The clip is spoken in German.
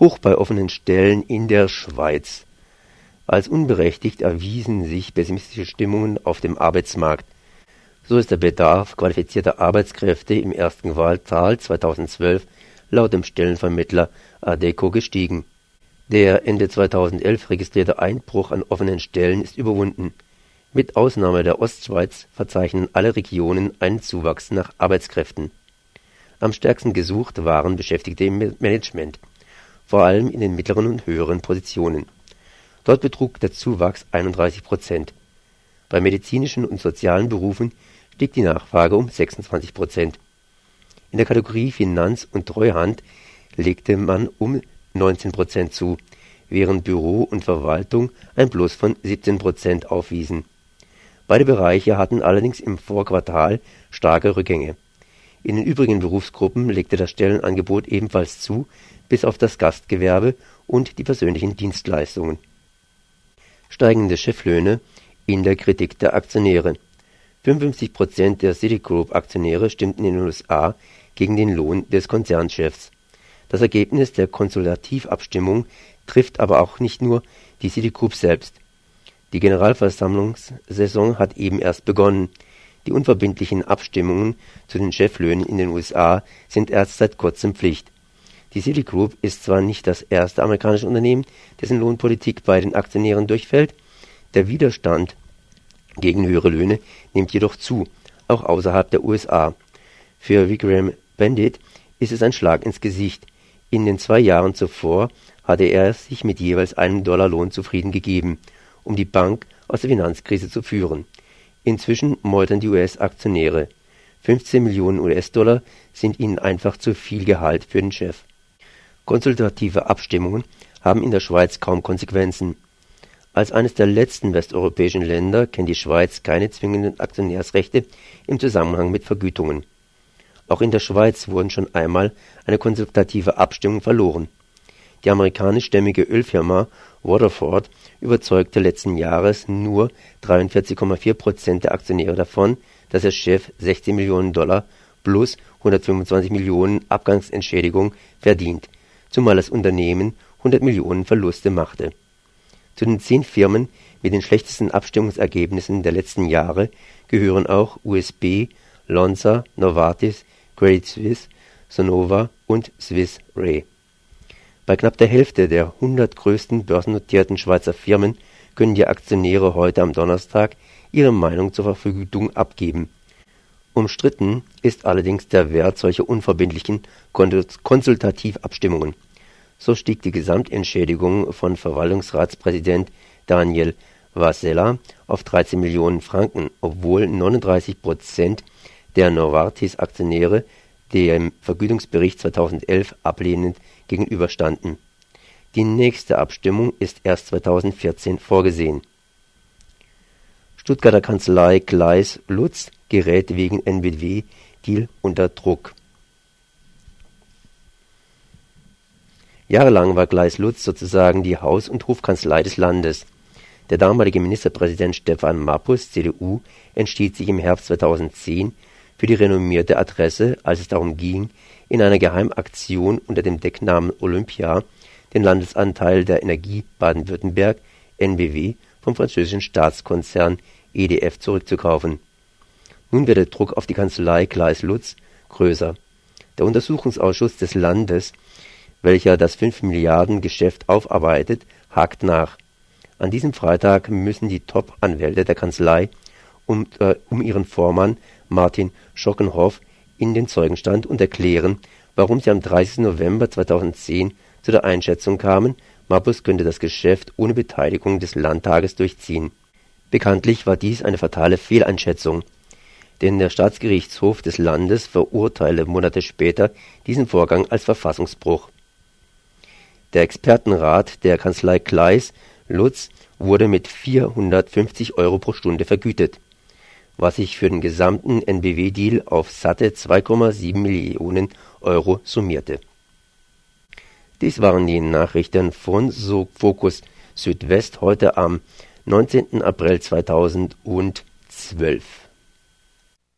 Hoch bei offenen Stellen in der Schweiz. Als unberechtigt erwiesen sich pessimistische Stimmungen auf dem Arbeitsmarkt. So ist der Bedarf qualifizierter Arbeitskräfte im ersten Quartal 2012 laut dem Stellenvermittler Adeco gestiegen. Der Ende 2011 registrierte Einbruch an offenen Stellen ist überwunden. Mit Ausnahme der Ostschweiz verzeichnen alle Regionen einen Zuwachs nach Arbeitskräften. Am stärksten gesucht waren Beschäftigte im Management, vor allem in den mittleren und höheren Positionen. Dort betrug der Zuwachs 31 Prozent. Bei medizinischen und sozialen Berufen stieg die Nachfrage um 26 Prozent. In der Kategorie Finanz und Treuhand legte man um 19 Prozent zu, während Büro und Verwaltung ein Plus von 17 Prozent aufwiesen. Beide Bereiche hatten allerdings im Vorquartal starke Rückgänge. In den übrigen Berufsgruppen legte das Stellenangebot ebenfalls zu, bis auf das Gastgewerbe und die persönlichen Dienstleistungen. Steigende Cheflöhne in der Kritik der Aktionäre 55 Prozent der Citigroup-Aktionäre stimmten in den USA gegen den Lohn des Konzernchefs. Das Ergebnis der Konsultativabstimmung trifft aber auch nicht nur die Citigroup selbst. Die Generalversammlungssaison hat eben erst begonnen. Die unverbindlichen Abstimmungen zu den Cheflöhnen in den USA sind erst seit kurzem Pflicht. Die Citigroup ist zwar nicht das erste amerikanische Unternehmen, dessen Lohnpolitik bei den Aktionären durchfällt, der Widerstand gegen höhere Löhne nimmt jedoch zu, auch außerhalb der USA. Für Vikram Bandit ist es ein Schlag ins Gesicht. In den zwei Jahren zuvor hatte er sich mit jeweils einem Dollar Lohn zufrieden gegeben, um die Bank aus der Finanzkrise zu führen. Inzwischen meutern die US-Aktionäre. 15 Millionen US-Dollar sind ihnen einfach zu viel Gehalt für den Chef. Konsultative Abstimmungen haben in der Schweiz kaum Konsequenzen. Als eines der letzten westeuropäischen Länder kennt die Schweiz keine zwingenden Aktionärsrechte im Zusammenhang mit Vergütungen. Auch in der Schweiz wurden schon einmal eine konsultative Abstimmung verloren. Die amerikanischstämmige Ölfirma Waterford überzeugte letzten Jahres nur 43,4 Prozent der Aktionäre davon, dass ihr Chef 16 Millionen Dollar plus 125 Millionen Abgangsentschädigung verdient, zumal das Unternehmen 100 Millionen Verluste machte zu den zehn Firmen mit den schlechtesten Abstimmungsergebnissen der letzten Jahre gehören auch USB, Lonza, Novartis, Credit Suisse, Sonova und Swiss Re. Bei knapp der Hälfte der 100 größten börsennotierten Schweizer Firmen können die Aktionäre heute am Donnerstag ihre Meinung zur Verfügung abgeben. Umstritten ist allerdings der Wert solcher unverbindlichen Konsultativabstimmungen so stieg die Gesamtentschädigung von Verwaltungsratspräsident Daniel Vasella auf 13 Millionen Franken, obwohl 39 Prozent der Novartis-Aktionäre dem Vergütungsbericht 2011 ablehnend gegenüberstanden. Die nächste Abstimmung ist erst 2014 vorgesehen. Stuttgarter Kanzlei Gleis Lutz gerät wegen NBW-Deal unter Druck Jahrelang war Gleis-Lutz sozusagen die Haus und Hofkanzlei des Landes. Der damalige Ministerpräsident Stefan Mappus (CDU) entschied sich im Herbst 2010 für die renommierte Adresse, als es darum ging, in einer Geheimaktion unter dem Decknamen Olympia den Landesanteil der Energie Baden-Württemberg (NBW) vom französischen Staatskonzern EDF zurückzukaufen. Nun wird der Druck auf die Kanzlei Gleis-Lutz größer. Der Untersuchungsausschuss des Landes welcher das Fünf-Milliarden-Geschäft aufarbeitet, hakt nach. An diesem Freitag müssen die Top-Anwälte der Kanzlei um, äh, um ihren Vormann Martin Schockenhoff in den Zeugenstand und erklären, warum sie am 30. November 2010 zu der Einschätzung kamen, Mappus könnte das Geschäft ohne Beteiligung des Landtages durchziehen. Bekanntlich war dies eine fatale Fehleinschätzung, denn der Staatsgerichtshof des Landes verurteilte Monate später diesen Vorgang als Verfassungsbruch der Expertenrat der Kanzlei Kleis Lutz wurde mit 450 Euro pro Stunde vergütet, was sich für den gesamten NBW-Deal auf satte 2,7 Millionen Euro summierte. Dies waren die Nachrichten von so Südwest heute am 19. April 2012